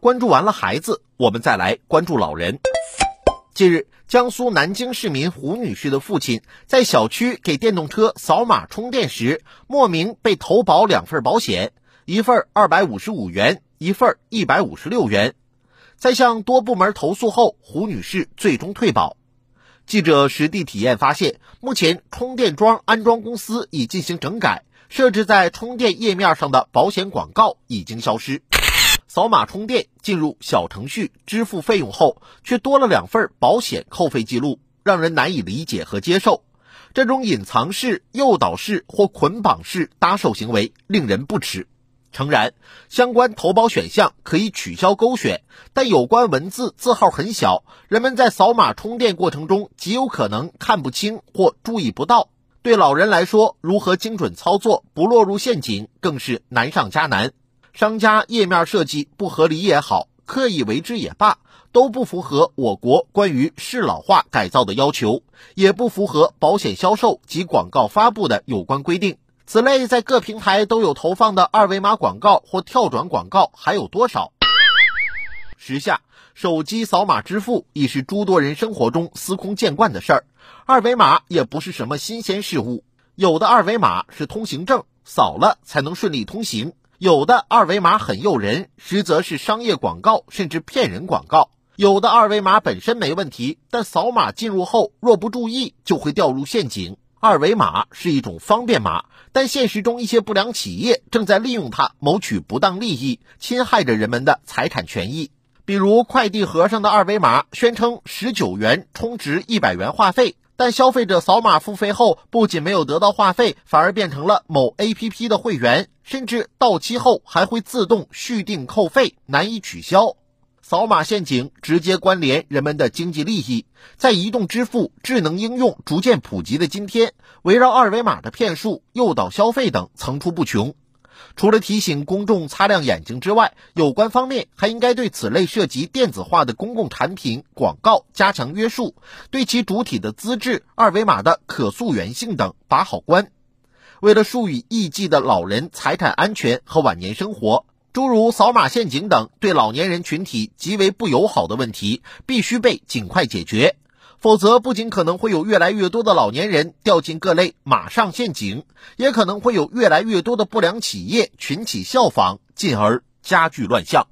关注完了孩子，我们再来关注老人。近日，江苏南京市民胡女士的父亲在小区给电动车扫码充电时，莫名被投保两份保险，一份二百五十五元，一份一百五十六元。在向多部门投诉后，胡女士最终退保。记者实地体验发现，目前充电桩安装公司已进行整改，设置在充电页面上的保险广告已经消失。扫码充电进入小程序支付费用后，却多了两份保险扣费记录，让人难以理解和接受。这种隐藏式、诱导式或捆绑式搭售行为令人不齿。诚然，相关投保选项可以取消勾选，但有关文字字号很小，人们在扫码充电过程中极有可能看不清或注意不到。对老人来说，如何精准操作不落入陷阱，更是难上加难。商家页面设计不合理也好，刻意为之也罢，都不符合我国关于适老化改造的要求，也不符合保险销售及广告发布的有关规定。此类在各平台都有投放的二维码广告或跳转广告还有多少？时下，手机扫码支付已是诸多人生活中司空见惯的事儿，二维码也不是什么新鲜事物。有的二维码是通行证，扫了才能顺利通行。有的二维码很诱人，实则是商业广告，甚至骗人广告；有的二维码本身没问题，但扫码进入后若不注意，就会掉入陷阱。二维码是一种方便码，但现实中一些不良企业正在利用它谋取不当利益，侵害着人们的财产权益。比如快递盒上的二维码，宣称十九元充值一百元话费。但消费者扫码付费后，不仅没有得到话费，反而变成了某 APP 的会员，甚至到期后还会自动续订扣费，难以取消。扫码陷阱直接关联人们的经济利益，在移动支付、智能应用逐渐普及的今天，围绕二维码的骗术、诱导消费等层出不穷。除了提醒公众擦亮眼睛之外，有关方面还应该对此类涉及电子化的公共产品广告加强约束，对其主体的资质、二维码的可溯源性等把好关。为了数以亿计的老人财产安全和晚年生活，诸如扫码陷阱等对老年人群体极为不友好的问题，必须被尽快解决。否则，不仅可能会有越来越多的老年人掉进各类马上陷阱，也可能会有越来越多的不良企业群起效仿，进而加剧乱象。